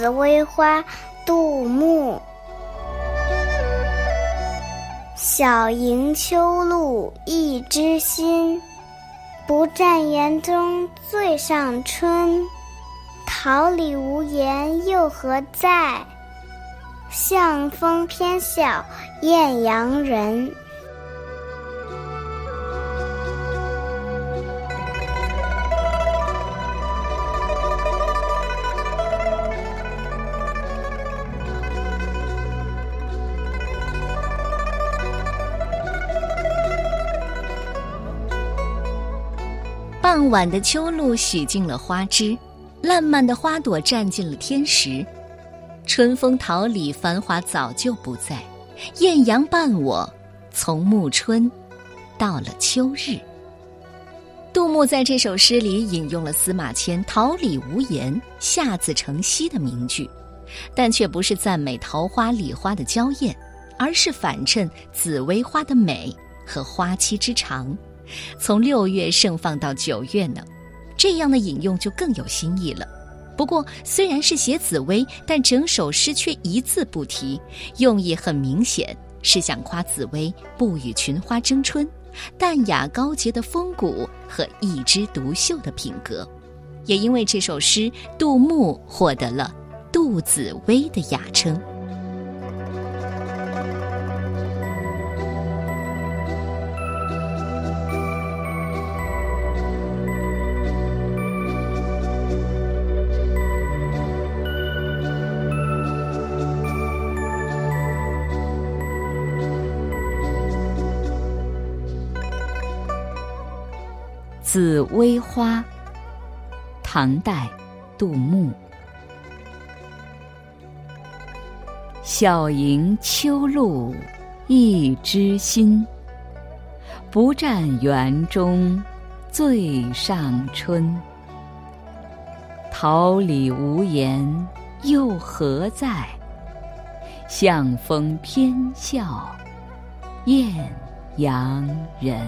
紫薇花，杜牧。小迎秋露一枝新，不占园中最上春。桃李无言又何在？向风偏笑艳阳人。傍晚的秋露洗净了花枝，烂漫的花朵占尽了天时，春风桃李繁华早就不在，艳阳伴我从暮春到了秋日。杜牧在这首诗里引用了司马迁“桃李无言，下自成蹊”的名句，但却不是赞美桃花、李花的娇艳，而是反衬紫薇花的美和花期之长。从六月盛放到九月呢，这样的引用就更有新意了。不过虽然是写紫薇，但整首诗却一字不提，用意很明显，是想夸紫薇不与群花争春，淡雅高洁的风骨和一枝独秀的品格。也因为这首诗，杜牧获得了“杜紫薇”的雅称。紫薇花，唐代，杜牧。晓迎秋露一枝新，不占园中最上春。桃李无言又何在？向风偏笑艳阳人。